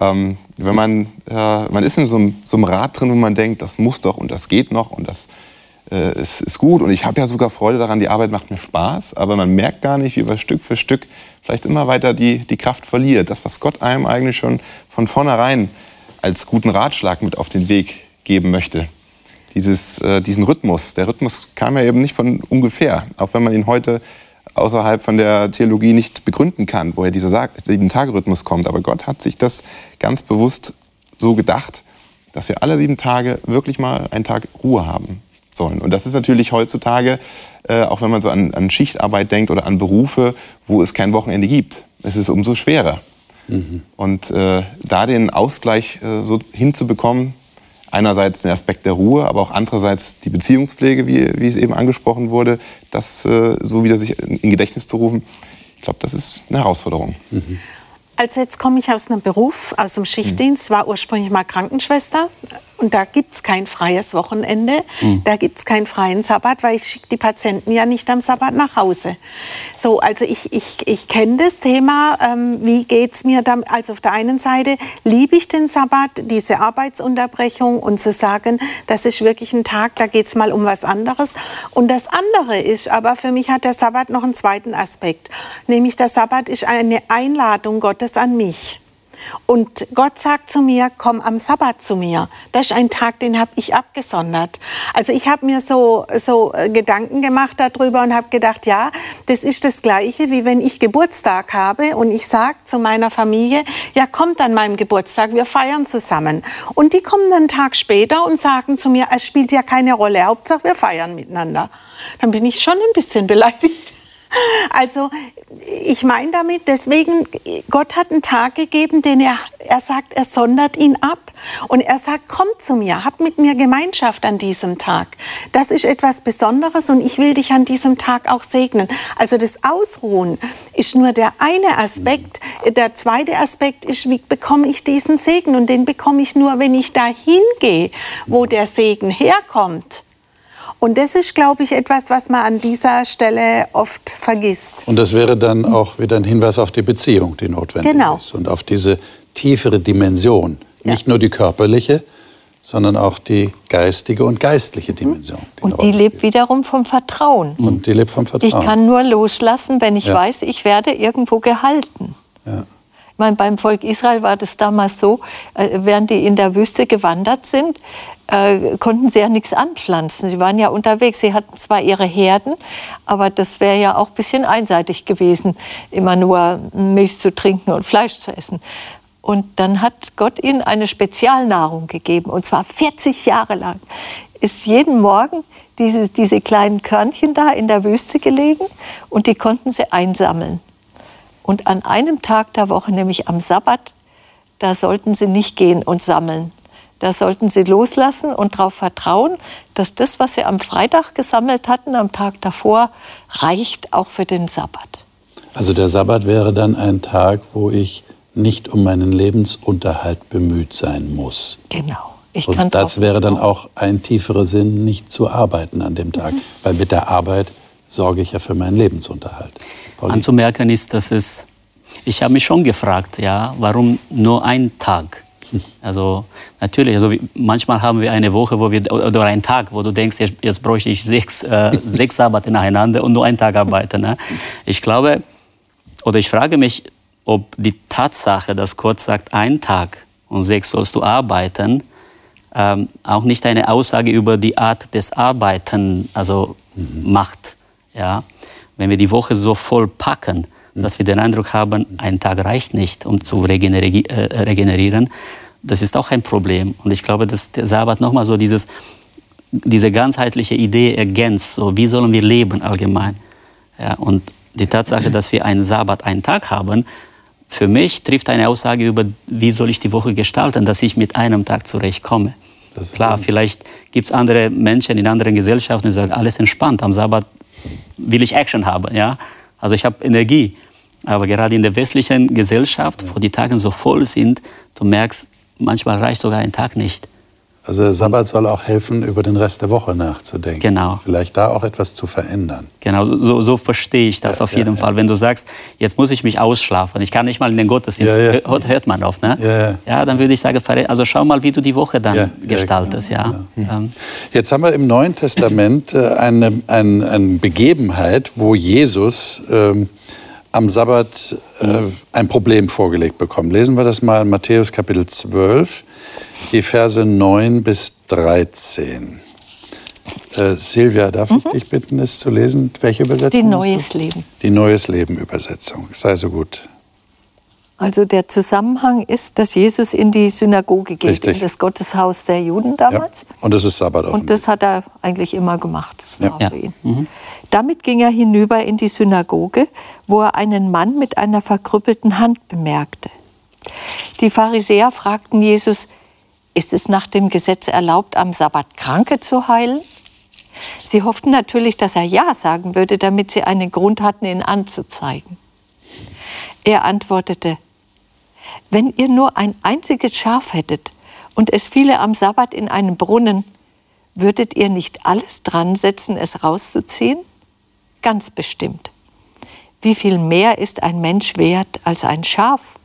Ähm, wenn man, äh, man ist in so einem, so einem Rad drin, wo man denkt, das muss doch und das geht noch und das äh, ist, ist gut und ich habe ja sogar Freude daran, die Arbeit macht mir Spaß, aber man merkt gar nicht, wie über Stück für Stück vielleicht immer weiter die, die Kraft verliert. Das, was Gott einem eigentlich schon von vornherein als guten Ratschlag mit auf den Weg geben möchte. Dieses, äh, diesen Rhythmus. Der Rhythmus kam ja eben nicht von ungefähr, auch wenn man ihn heute außerhalb von der Theologie nicht begründen kann, woher dieser Sieben-Tage-Rhythmus kommt. Aber Gott hat sich das ganz bewusst so gedacht, dass wir alle sieben Tage wirklich mal einen Tag Ruhe haben sollen. Und das ist natürlich heutzutage, äh, auch wenn man so an, an, Schichtarbeit denkt oder an Berufe, wo es kein Wochenende gibt, es ist umso schwerer. Mhm. Und äh, da den Ausgleich äh, so hinzubekommen, einerseits den Aspekt der Ruhe, aber auch andererseits die Beziehungspflege, wie, wie es eben angesprochen wurde, das äh, so wieder sich in Gedächtnis zu rufen, ich glaube, das ist eine Herausforderung. Mhm. Also jetzt komme ich aus einem Beruf, aus dem Schichtdienst, war ursprünglich mal Krankenschwester, und da gibt es kein freies Wochenende, mhm. da gibt es keinen freien Sabbat, weil ich schicke die Patienten ja nicht am Sabbat nach Hause. So, also ich, ich, ich kenne das Thema, ähm, wie geht es mir dann, also auf der einen Seite liebe ich den Sabbat, diese Arbeitsunterbrechung und zu sagen, das ist wirklich ein Tag, da geht es mal um was anderes. Und das andere ist, aber für mich hat der Sabbat noch einen zweiten Aspekt, nämlich der Sabbat ist eine Einladung Gottes an mich. Und Gott sagt zu mir, komm am Sabbat zu mir. Das ist ein Tag, den habe ich abgesondert. Also ich habe mir so, so äh, Gedanken gemacht darüber und habe gedacht, ja, das ist das Gleiche, wie wenn ich Geburtstag habe und ich sage zu meiner Familie, ja, kommt an meinem Geburtstag, wir feiern zusammen. Und die kommen einen Tag später und sagen zu mir, es spielt ja keine Rolle, Hauptsache wir feiern miteinander. Dann bin ich schon ein bisschen beleidigt. Also ich meine damit, deswegen, Gott hat einen Tag gegeben, den er, er sagt, er sondert ihn ab. Und er sagt, kommt zu mir, hab mit mir Gemeinschaft an diesem Tag. Das ist etwas Besonderes und ich will dich an diesem Tag auch segnen. Also das Ausruhen ist nur der eine Aspekt. Der zweite Aspekt ist, wie bekomme ich diesen Segen? Und den bekomme ich nur, wenn ich dahin gehe, wo der Segen herkommt. Und das ist, glaube ich, etwas, was man an dieser Stelle oft vergisst. Und das wäre dann auch wieder ein Hinweis auf die Beziehung, die notwendig Genau. ist. Und auf diese tiefere Dimension. Nicht nur die körperliche, sondern auch die geistige und geistliche Dimension. eine Und die lebt wiederum vom Vertrauen. Und die lebt vom Vertrauen. Ich kann nur loslassen, wenn ich Ja. weiß, ich werde irgendwo gehalten. Ja. Ich meine, beim Volk Israel war das damals so, äh, während die in der Wüste gewandert sind, äh, konnten sie ja nichts anpflanzen. Sie waren ja unterwegs. Sie hatten zwar ihre Herden, aber das wäre ja auch ein bisschen einseitig gewesen, immer nur Milch zu trinken und Fleisch zu essen. Und dann hat Gott ihnen eine Spezialnahrung gegeben, und zwar 40 Jahre lang. Ist jeden Morgen diese, diese kleinen Körnchen da in der Wüste gelegen und die konnten sie einsammeln. Und an einem Tag der Woche, nämlich am Sabbat, da sollten sie nicht gehen und sammeln. Da sollten sie loslassen und darauf vertrauen, dass das, was sie am Freitag gesammelt hatten, am Tag davor, reicht auch für den Sabbat. Also der Sabbat wäre dann ein Tag, wo ich nicht um meinen Lebensunterhalt bemüht sein muss. Genau. Ich kann Und das wäre dann auch ein tieferer Sinn, nicht zu arbeiten an dem Tag. Weil mit der Arbeit sorge ich ja für meinen Lebensunterhalt. Pauli? Anzumerken ist, dass es, ich habe mich schon gefragt, ja, warum nur ein Tag? (laughs) Also natürlich, also manchmal haben wir eine Woche, wo wir oder einen Tag, wo du denkst, jetzt, jetzt bräuchte ich sechs, äh, (laughs) sechs Sabbate nacheinander und nur einen Tag arbeiten. Ne? Ich glaube, oder ich frage mich, ob die Tatsache, dass Gott sagt, ein Tag und sechs sollst du arbeiten, ähm, auch nicht eine Aussage über die Art des Arbeiten also macht. Ja? Wenn wir die Woche so voll packen, dass wir den Eindruck haben, ein Tag reicht nicht, um zu äh, regenerieren, das ist auch ein Problem. Und ich glaube, dass der Sabbat nochmal so dieses, diese ganzheitliche Idee ergänzt. So, wie sollen wir leben allgemein? Ja, und die Tatsache, dass wir einen Sabbat, einen Tag haben, für mich trifft eine Aussage über, wie soll ich die Woche gestalten, dass ich mit einem Tag zurechtkomme. Klar, uns- vielleicht gibt es andere Menschen in anderen Gesellschaften, die sagen, alles entspannt, am Sabbat will ich Action haben. Ja? Also ich habe Energie. Aber gerade in der westlichen Gesellschaft, wo die Tage so voll sind, du merkst, manchmal reicht sogar ein Tag nicht. Also der Sabbat soll auch helfen, über den Rest der Woche nachzudenken. Genau. Vielleicht da auch etwas zu verändern. Genau, so, so, verstehe ich das Ja, auf ja, jeden ja. Fall. Wenn du sagst, jetzt muss ich mich ausschlafen, ich kann nicht mal in den Gottesdienst, hört, hört man oft, ne? Ja, ja. dann würde ich sagen, also schau mal, wie du die Woche dann gestaltest, ja. Ähm, Jetzt haben wir im Neuen Testament äh, eine, eine, eine Begebenheit, wo Jesus ähm, am Sabbat äh, ein Problem vorgelegt bekommt. Lesen wir das mal in Matthäus Kapitel 12, die Verse 9 bis 13. Äh, Silvia, darf ich dich bitten, es zu lesen? Welche Übersetzung? Mhm. Die? Neues Leben. Die Neues Leben Übersetzung. Sei so gut. Also der Zusammenhang ist, dass Jesus in die Synagoge geht, Richtig. in das Gotteshaus der Juden Ja. damals. Und es ist Sabbat Und das hat er eigentlich immer gemacht. Das war Ja. für ihn. Damit ging er hinüber in die Synagoge, wo er einen Mann mit einer verkrüppelten Hand bemerkte. Die Pharisäer fragten Jesus, ist es nach dem Gesetz erlaubt, am Sabbat Kranke zu heilen? Sie hofften natürlich, dass er Ja sagen würde, damit sie einen Grund hatten, ihn anzuzeigen. Er antwortete, wenn ihr nur ein einziges Schaf hättet und es fiele am Sabbat in einen Brunnen, würdet ihr nicht alles dran setzen, es rauszuziehen? Ganz bestimmt. Wie viel mehr ist ein Mensch wert als ein Schaf?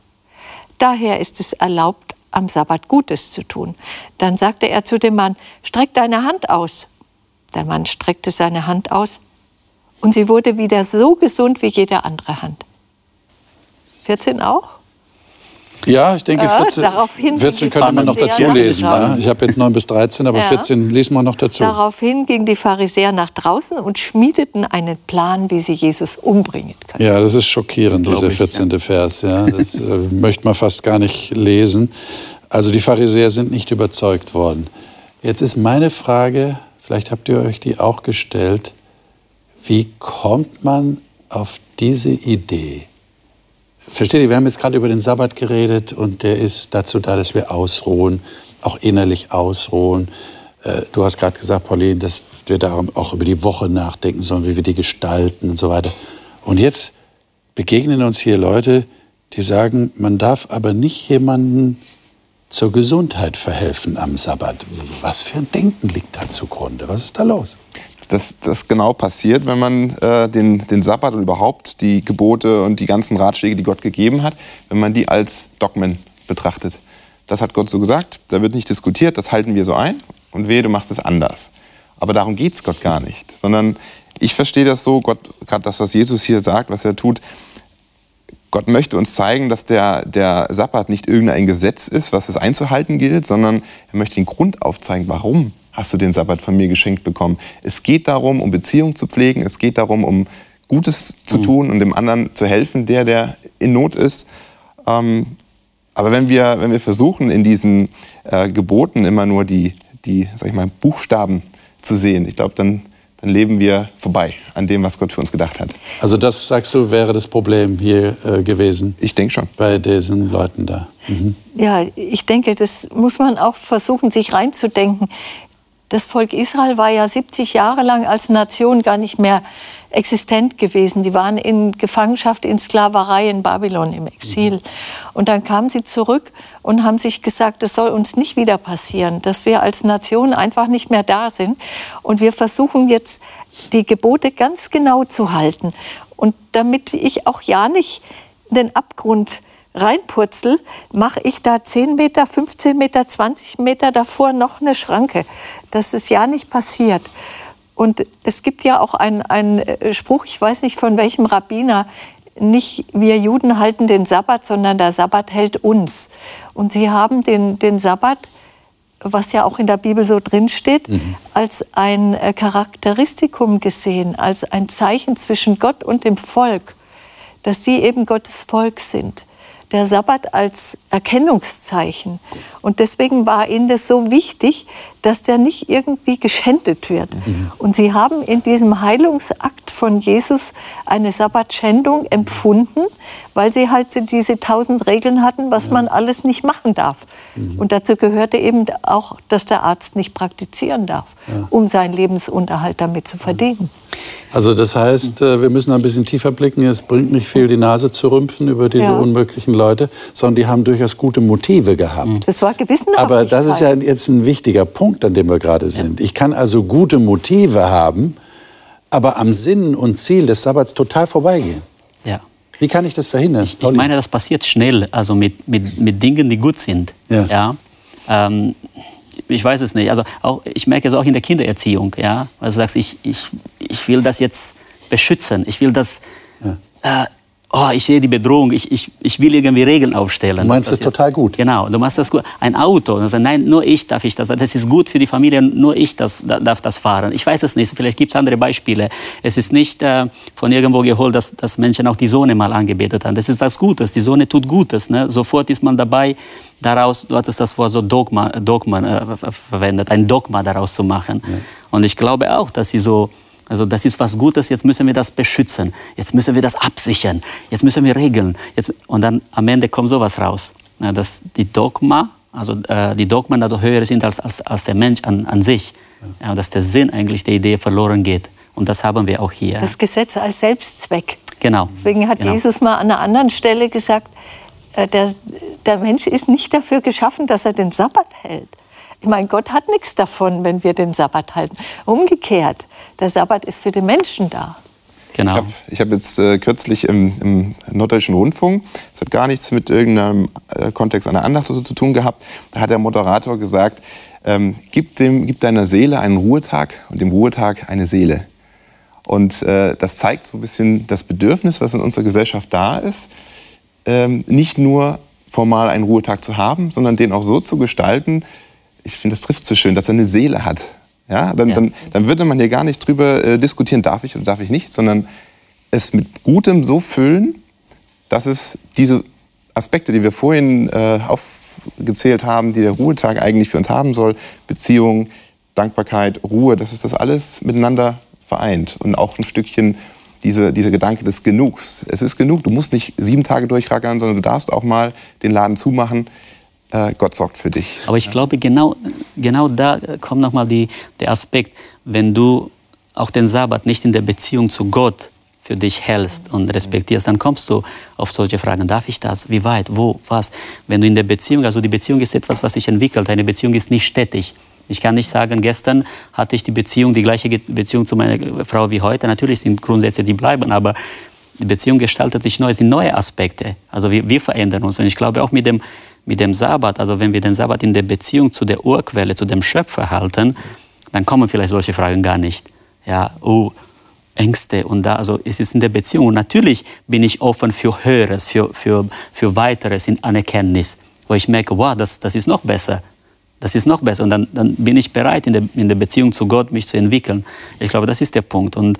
Daher ist es erlaubt, am Sabbat Gutes zu tun. Dann sagte er zu dem Mann, streck deine Hand aus. Der Mann streckte seine Hand aus und sie wurde wieder so gesund wie jede andere Hand. 14 auch? Ja, ich denke, Ja, 14, daraufhin 14 die könnte man noch dazu lesen. Ja? draußen. Ich habe jetzt 9 bis 13, aber Ja. 14 lesen wir noch dazu. Daraufhin gingen die Pharisäer nach draußen und schmiedeten einen Plan, wie sie Jesus umbringen können. Ja, das ist schockierend, Glaub dieser ich, 14. Vers. Ja, das äh, möchte man fast gar nicht lesen. Also die Pharisäer sind nicht überzeugt worden. Jetzt ist meine Frage, vielleicht habt ihr euch die auch gestellt, wie kommt man auf diese Idee? Versteht ihr, wir haben jetzt gerade über den Sabbat geredet und der ist dazu da, dass wir ausruhen, auch innerlich ausruhen. Äh, Du hast gerade gesagt, Pauline, dass wir darum auch über die Woche nachdenken sollen, wie wir die gestalten und so weiter. Und jetzt begegnen uns hier Leute, die sagen, man darf aber nicht jemanden zur Gesundheit verhelfen am Sabbat. Was für ein Denken liegt da zugrunde? Was ist da los? Dass das genau passiert, wenn man äh, den, den Sabbat und überhaupt die Gebote und die ganzen Ratschläge, die Gott gegeben hat, wenn man die als Dogmen betrachtet. Das hat Gott so gesagt, da wird nicht diskutiert, das halten wir so ein und wehe, du machst es anders. Aber darum geht es Gott gar nicht, sondern ich verstehe das so, Gott, gerade das, was Jesus hier sagt, was er tut, Gott möchte uns zeigen, dass der, der Sabbat nicht irgendein Gesetz ist, was es einzuhalten gilt, sondern er möchte den Grund aufzeigen, warum hast du den Sabbat von mir geschenkt bekommen. Es geht darum, um Beziehung zu pflegen, es geht darum, um Gutes zu tun und dem anderen zu helfen, der, der in Not ist. Ähm, aber wenn wir, wenn wir versuchen, in diesen äh, Geboten immer nur die, die sag ich mal, Buchstaben zu sehen, ich glaube, dann, dann leben wir vorbei an dem, was Gott für uns gedacht hat. Also das, sagst du, wäre das Problem hier äh, gewesen Ich denke schon. bei diesen Leuten da. Mhm. Ja, ich denke, das muss man auch versuchen, sich reinzudenken. Das Volk Israel war ja 70 Jahre lang als Nation gar nicht mehr existent gewesen. Die waren in Gefangenschaft, in Sklaverei in Babylon im Exil. Und dann kamen sie zurück und haben sich gesagt, das soll uns nicht wieder passieren, dass wir als Nation einfach nicht mehr da sind. Und wir versuchen jetzt, die Gebote ganz genau zu halten. Und damit ich auch ja nicht in den Abgrund reinpurzel, mache ich da 10 Meter, 15 Meter, 20 Meter davor noch eine Schranke, dass es ja nicht passiert. Und es gibt ja auch einen, äh, Spruch, ich weiß nicht von welchem Rabbiner, nicht wir Juden halten den Sabbat, sondern der Sabbat hält uns. Und sie haben den, den Sabbat, was ja auch in der Bibel so drinsteht, als ein äh, Charakteristikum gesehen, als ein Zeichen zwischen Gott und dem Volk, dass sie eben Gottes Volk sind der Sabbat als Erkennungszeichen. Und deswegen war ihnen das so wichtig, dass der nicht irgendwie geschändet wird. Und sie haben in diesem Heilungsakt von Jesus eine Sabbatschändung empfunden, weil sie halt diese tausend Regeln hatten, was man alles nicht machen darf. Und dazu gehörte eben auch, dass der Arzt nicht praktizieren darf, um seinen Lebensunterhalt damit zu verdienen. Also das heißt, äh, wir müssen ein bisschen tiefer blicken. Es bringt nicht viel, die Nase zu rümpfen über diese Ja. unmöglichen Leute, sondern die haben durchaus gute Motive gehabt. Das war Gewissenhaftigkeit. Aber das ist ja jetzt ein wichtiger Punkt, an dem wir gerade sind. Ich kann also gute Motive haben, aber am Sinn und Ziel des Sabbats total vorbeigehen. Ja. Wie kann ich das verhindern? Ich meine, das passiert schnell, also mit, mit, mit Dingen, die gut sind. Ja. Ähm, ich weiß es nicht. Also auch, ich merke es auch in der Kindererziehung. Ja? Also du sagst, ich, ich, ich will das jetzt beschützen. Ich will das. Äh, oh, ich sehe die Bedrohung. Ich, ich, ich will irgendwie Regeln aufstellen. Du meinst dass das total gut? Genau, du machst das gut. Ein Auto, also nein, nur ich darf ich das, weil das ist gut für die Familie, nur ich das, da- darf das fahren. Ich weiß es nicht, vielleicht gibt es andere Beispiele. Es ist nicht äh, von irgendwo geholt, dass, dass Menschen auch die Sonne mal angebetet haben. Das ist was Gutes, die Sonne tut Gutes. Ne? Sofort ist man dabei, daraus, du hattest das Wort so Dogma, Dogma äh, ver- verwendet, ein Dogma daraus zu machen. Und ich glaube auch, dass sie so, also das ist was Gutes, jetzt müssen wir das beschützen, jetzt müssen wir das absichern, jetzt müssen wir regeln. Jetzt, und dann am Ende kommt sowas raus, ja, dass die Dogma, also äh, die Dogmen also höher sind als, als, als der Mensch an, an sich. Ja, dass der Sinn eigentlich der Idee verloren geht. Und das haben wir auch hier. Das Gesetz als Selbstzweck. genau. Deswegen hat genau. Jesus mal an einer anderen Stelle gesagt, äh, der, der Mensch ist nicht dafür geschaffen, dass er den Sabbat hält. Ich meine, Gott hat nichts davon, wenn wir den Sabbat halten. Umgekehrt, der Sabbat ist für den Menschen da. Genau. Ich habe hab jetzt äh, kürzlich im, im Norddeutschen Rundfunk, das hat gar nichts mit irgendeinem äh, Kontext einer Andacht so zu tun gehabt, da hat der Moderator gesagt, ähm, gib, dem, gib deiner Seele einen Ruhetag und dem Ruhetag eine Seele. Und äh, das zeigt so ein bisschen das Bedürfnis, was in unserer Gesellschaft da ist, ähm, nicht nur formal einen Ruhetag zu haben, sondern den auch so zu gestalten, ich finde, das trifft so schön, dass er eine Seele hat. Ja, dann, ja. Dann, dann würde man hier gar nicht drüber äh, diskutieren, darf ich oder darf ich nicht, sondern es mit Gutem so füllen, dass es diese Aspekte, die wir vorhin äh, aufgezählt haben, die der Ruhetag eigentlich für uns haben soll, Beziehung, Dankbarkeit, Ruhe, dass es das alles miteinander vereint und auch ein Stückchen diese, dieser Gedanke des Genugs. Es ist genug, du musst nicht sieben Tage durchrackern, sondern du darfst auch mal den Laden zumachen. Äh, Gott sorgt für dich. Aber ich glaube, genau, genau da kommt nochmal der Aspekt, wenn du auch den Sabbat nicht in der Beziehung zu Gott für dich hältst und respektierst, dann kommst du auf solche Fragen. Darf ich das? Wie weit? Wo? Was? Wenn du in der Beziehung, also die Beziehung ist etwas, was sich entwickelt. Eine Beziehung ist nicht stetig. Ich kann nicht sagen, gestern hatte ich die Beziehung, die gleiche Beziehung zu meiner Frau wie heute. Natürlich sind Grundsätze, die bleiben, aber die Beziehung gestaltet sich neu, es sind neue Aspekte. Also wir, wir verändern uns. Und ich glaube auch mit dem, mit dem Sabbat, also wenn wir den Sabbat in der Beziehung zu der Urquelle, zu dem Schöpfer halten, dann kommen vielleicht solche Fragen gar nicht. Ja, oh, Ängste und da, also es ist in der Beziehung. Und natürlich bin ich offen für Höheres, für, für, für Weiteres in Anerkenntnis, wo ich merke, wow, das, das ist noch besser das ist noch besser. Und dann, dann bin ich bereit, in der, in der Beziehung zu Gott mich zu entwickeln. Ich glaube, das ist der Punkt. Und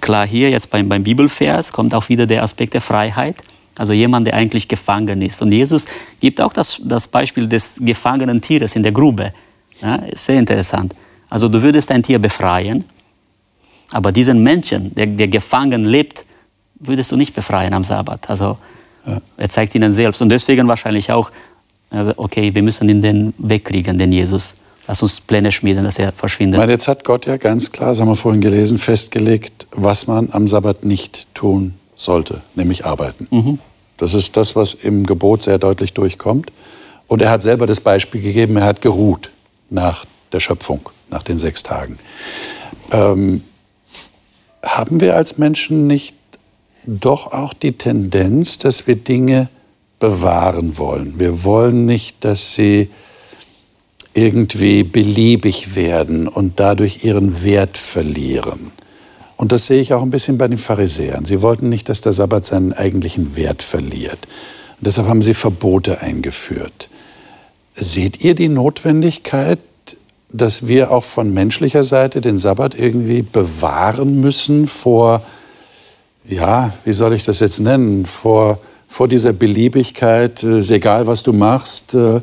klar, hier jetzt beim, beim Bibelvers kommt auch wieder der Aspekt der Freiheit. Also jemand, der eigentlich gefangen ist. Und Jesus gibt auch das, das Beispiel des gefangenen Tieres in der Grube. Ja, sehr interessant. Also du würdest ein Tier befreien, aber diesen Menschen, der, der gefangen lebt, würdest du nicht befreien am Sabbat. Also ja. er zeigt ihnen selbst. Und deswegen wahrscheinlich auch also, okay, wir müssen ihn den wegkriegen, den Jesus. Lass uns Pläne schmieden, dass er verschwindet. Weil jetzt hat Gott ja ganz klar, das haben wir vorhin gelesen, festgelegt, was man am Sabbat nicht tun sollte, nämlich arbeiten. Mhm. Das ist das, was im Gebot sehr deutlich durchkommt. Und er hat selber das Beispiel gegeben, er hat geruht nach der Schöpfung, nach den sechs Tagen. Ähm, haben wir als Menschen nicht doch auch die Tendenz, dass wir Dinge bewahren wollen. Wir wollen nicht, dass sie irgendwie beliebig werden und dadurch ihren Wert verlieren. Und das sehe ich auch ein bisschen bei den Pharisäern. Sie wollten nicht, dass der Sabbat seinen eigentlichen Wert verliert. Und deshalb haben sie Verbote eingeführt. Seht ihr die Notwendigkeit, dass wir auch von menschlicher Seite den Sabbat irgendwie bewahren müssen vor, ja, wie soll ich das jetzt nennen, vor vor dieser Beliebigkeit, äh, ist egal, was du machst? Äh,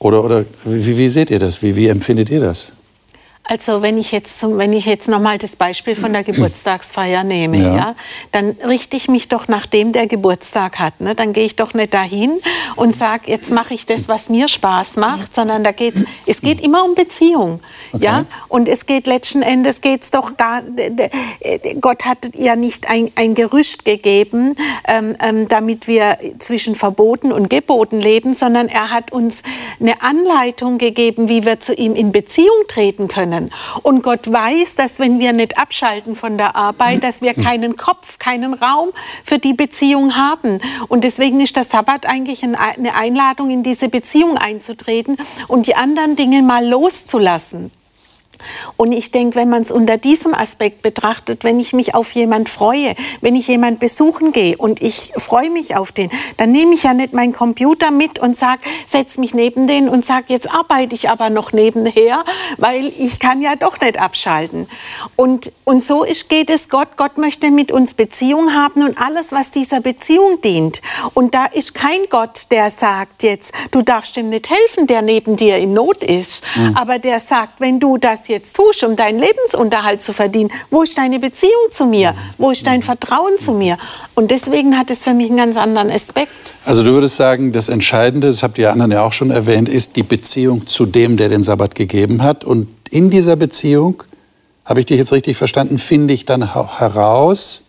oder, oder wie, wie seht ihr das? Wie, wie empfindet ihr das? Also wenn ich jetzt zum, wenn ich jetzt noch mal das Beispiel von der (clears throat) Geburtstagsfeier nehme, ja. ja dann richte ich mich doch nach dem, der Geburtstag hat. Ne? Dann gehe ich doch nicht dahin und sage, jetzt mache ich das, was mir Spaß macht, sondern da geht's, es geht immer um Beziehung, okay. ja. Und es geht letzten Endes geht's doch gar. Gott hat ja nicht ein, ein Gerüst gegeben, ähm, ähm, damit wir zwischen Verboten und Geboten leben, sondern er hat uns eine Anleitung gegeben, wie wir zu ihm in Beziehung treten können können. Und Gott weiß, dass wenn wir nicht abschalten von der Arbeit, dass wir keinen Kopf, keinen Raum für die Beziehung haben. Und deswegen ist der Sabbat eigentlich eine Einladung, in diese Beziehung einzutreten und die anderen Dinge mal loszulassen. Und ich denke, wenn man es unter diesem Aspekt betrachtet, wenn ich mich auf jemand freue, wenn ich jemand besuchen gehe und ich freue mich auf den, dann nehme ich ja nicht meinen Computer mit und sage, setz mich neben den und sage, jetzt arbeite ich aber noch nebenher, weil ich kann ja doch nicht abschalten. Und, und so ist, geht es Gott. Gott möchte mit uns Beziehung haben und alles, was dieser Beziehung dient. Und da ist kein Gott, der sagt jetzt, du darfst ihm nicht helfen, der neben dir in Not ist. Mhm. Aber der sagt, wenn du das jetzt tust, um deinen Lebensunterhalt zu verdienen? Wo ist deine Beziehung zu mir? Wo ist dein Vertrauen zu mir? Und deswegen hat es für mich einen ganz anderen Aspekt. Also du würdest sagen, das Entscheidende, das habt ihr anderen ja auch schon erwähnt, ist die Beziehung zu dem, der den Sabbat gegeben hat. Und in dieser Beziehung, habe ich dich jetzt richtig verstanden, finde ich dann heraus,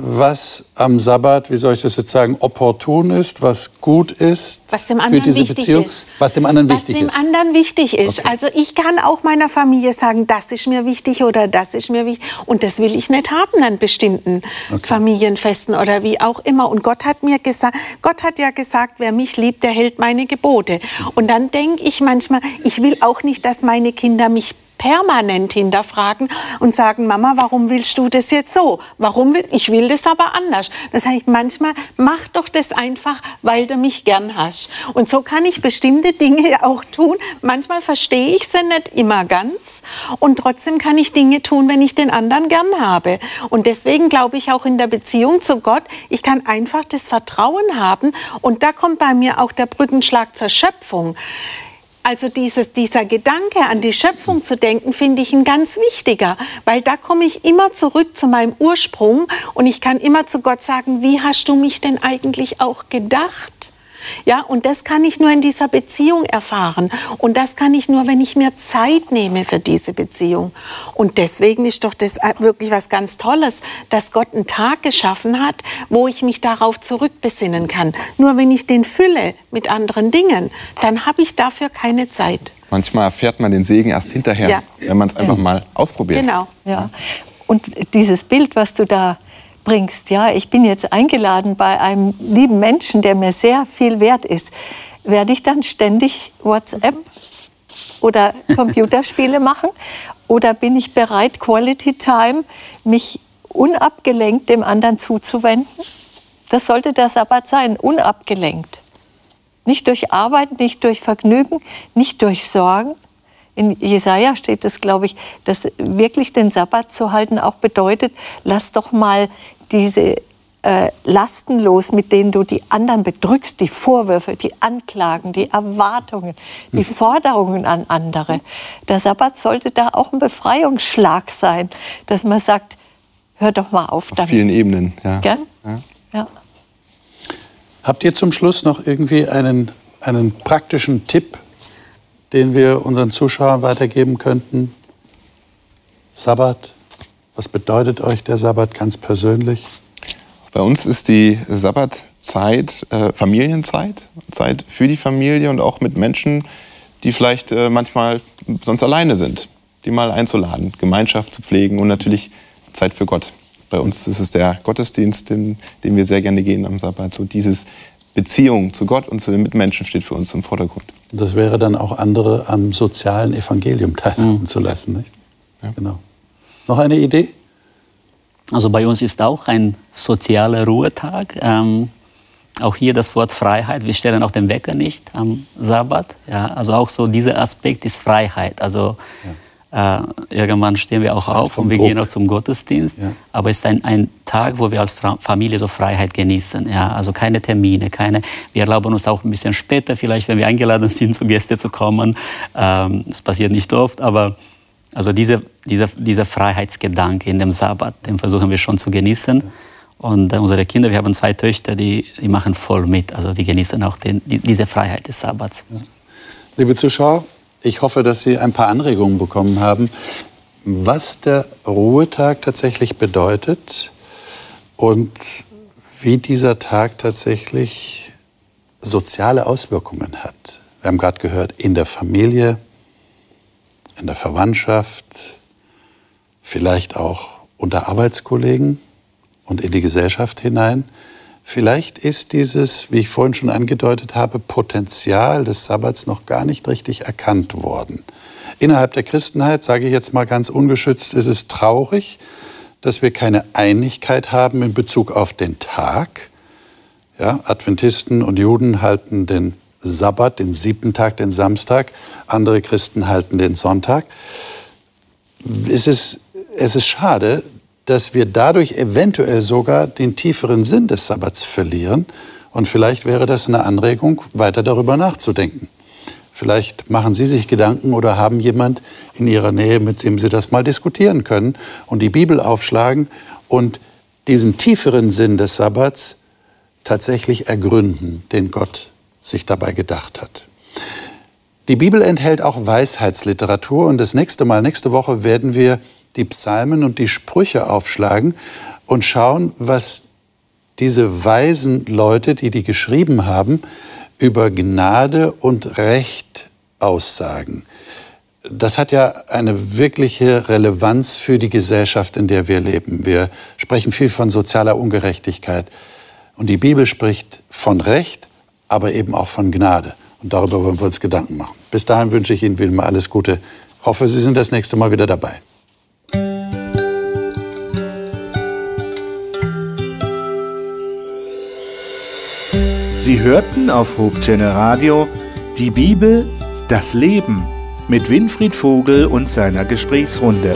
was am Sabbat, wie soll ich das jetzt sagen, opportun ist, was gut ist was dem anderen für diese wichtig Beziehung, ist. was dem anderen was wichtig ist. ist. Was dem anderen wichtig ist. Okay. Also ich kann auch meiner Familie sagen, das ist mir wichtig oder das ist mir wichtig und das will ich nicht haben an bestimmten okay. Familienfesten oder wie auch immer. Und Gott hat mir gesagt, Gott hat ja gesagt, wer mich liebt, der hält meine Gebote. Und dann denke ich manchmal, ich will auch nicht, dass meine Kinder mich permanent hinterfragen und sagen, Mama, warum willst du das jetzt so? Warum will, ich will das aber anders. Das heißt, manchmal mach doch das einfach, weil du mich gern hast. Und so kann ich bestimmte Dinge (laughs) auch tun. Manchmal verstehe ich sie nicht immer ganz und trotzdem kann ich Dinge tun, wenn ich den anderen gern habe. Und deswegen glaube ich auch in der Beziehung zu Gott, ich kann einfach das Vertrauen haben und da kommt bei mir auch der Brückenschlag zur Schöpfung. Also dieses, dieser Gedanke an die Schöpfung zu denken, finde ich ein ganz wichtiger, weil da komme ich immer zurück zu meinem Ursprung und ich kann immer zu Gott sagen, wie hast du mich denn eigentlich auch gedacht? Ja, und das kann ich nur in dieser Beziehung erfahren. Und das kann ich nur, wenn ich mir Zeit nehme für diese Beziehung. Und deswegen ist doch das wirklich was ganz Tolles, dass Gott einen Tag geschaffen hat, wo ich mich darauf zurückbesinnen kann. Nur wenn ich den fülle mit anderen Dingen, dann habe ich dafür keine Zeit. Manchmal erfährt man den Segen erst hinterher, ja. wenn man es einfach mal ausprobiert. Genau. Ja. Und dieses Bild, was du da bringst, ja, ich bin jetzt eingeladen bei einem lieben Menschen, der mir sehr viel wert ist, werde ich dann ständig WhatsApp oder (laughs) Computerspiele machen? Oder bin ich bereit, Quality Time, mich unabgelenkt dem anderen zuzuwenden? Das sollte der Sabbat sein, unabgelenkt. Nicht durch Arbeit, nicht durch Vergnügen, nicht durch Sorgen. In Jesaja steht es, glaube ich, dass wirklich den Sabbat zu halten auch bedeutet, lass doch mal diese äh, Lasten los, mit denen du die anderen bedrückst, die Vorwürfe, die Anklagen, die Erwartungen, die mhm. Forderungen an andere. Der Sabbat sollte da auch ein Befreiungsschlag sein, dass man sagt, hör doch mal auf damit. Auf vielen Ebenen, ja. ja. ja. Habt ihr zum Schluss noch irgendwie einen, einen praktischen Tipp, den wir unseren Zuschauern weitergeben könnten? Sabbat, was bedeutet euch der Sabbat ganz persönlich? Bei uns ist die Sabbatzeit äh, Familienzeit, Zeit für die Familie und auch mit Menschen, die vielleicht äh, manchmal sonst alleine sind, die mal einzuladen, Gemeinschaft zu pflegen und natürlich Zeit für Gott. Bei uns ist es der Gottesdienst, den, den wir sehr gerne gehen am Sabbat. So dieses Beziehung zu Gott und zu den Mitmenschen steht für uns im Vordergrund. Das wäre dann auch andere am sozialen Evangelium teilhaben mhm. zu lassen. Nicht? Ja. Genau. Noch eine Idee? Also bei uns ist auch ein sozialer Ruhetag. Ähm, auch hier das Wort Freiheit. Wir stellen auch den Wecker nicht am Sabbat. Ja, also auch so dieser Aspekt ist Freiheit. Also ja. äh, irgendwann stehen wir auch auf und wir Druck. gehen auch zum Gottesdienst. Ja. Aber es ist ein, ein, Tag, wo wir als Familie so Freiheit genießen. Ja, also keine Termine, keine. Wir erlauben uns auch ein bisschen später, vielleicht, wenn wir eingeladen (laughs) sind, zu Gäste zu kommen. Ähm, das passiert nicht oft, aber also diese, dieser, dieser Freiheitsgedanke in dem Sabbat, den versuchen wir schon zu genießen. Und äh, unsere Kinder, wir haben zwei Töchter, die, die machen voll mit. Also die genießen auch den, die, diese Freiheit des Sabbats. Liebe Zuschauer, ich hoffe, dass Sie ein paar Anregungen bekommen haben, was der Ruhetag tatsächlich bedeutet und wie dieser Tag tatsächlich soziale Auswirkungen hat. Wir haben gerade gehört, in der Familie, in der Verwandtschaft, vielleicht auch unter Arbeitskollegen und in die Gesellschaft hinein. Vielleicht ist dieses, wie ich vorhin schon angedeutet habe, Potenzial des Sabbats noch gar nicht richtig erkannt worden. Innerhalb der Christenheit, sage ich jetzt mal ganz ungeschützt, ist es traurig, dass wir keine Einigkeit haben in Bezug auf den Tag. Ja, Adventisten und Juden halten den Sabbat, den siebten Tag, den Samstag. Andere Christen halten den Sonntag. Es ist, es ist schade, dass wir dadurch eventuell sogar den tieferen Sinn des Sabbats verlieren. Und vielleicht wäre das eine Anregung, weiter darüber nachzudenken. Vielleicht machen Sie sich Gedanken oder haben jemand in Ihrer Nähe, mit dem Sie das mal diskutieren können und die Bibel aufschlagen und diesen tieferen Sinn des Sabbats tatsächlich ergründen, den Gott sich dabei gedacht hat. Die Bibel enthält auch Weisheitsliteratur und das nächste Mal, nächste Woche werden wir die Psalmen und die Sprüche aufschlagen und schauen, was diese weisen Leute, die die geschrieben haben, über Gnade und Recht aussagen. Das hat ja eine wirkliche Relevanz für die Gesellschaft, in der wir leben. Wir sprechen viel von sozialer Ungerechtigkeit. Und die Bibel spricht von Recht aber eben auch von Gnade. Und darüber wollen wir uns Gedanken machen. Bis dahin wünsche ich Ihnen wie immer alles Gute. Hoffe, Sie sind das nächste Mal wieder dabei. Sie hörten auf Hochchannel Radio die Bibel, das Leben mit Winfried Vogel und seiner Gesprächsrunde.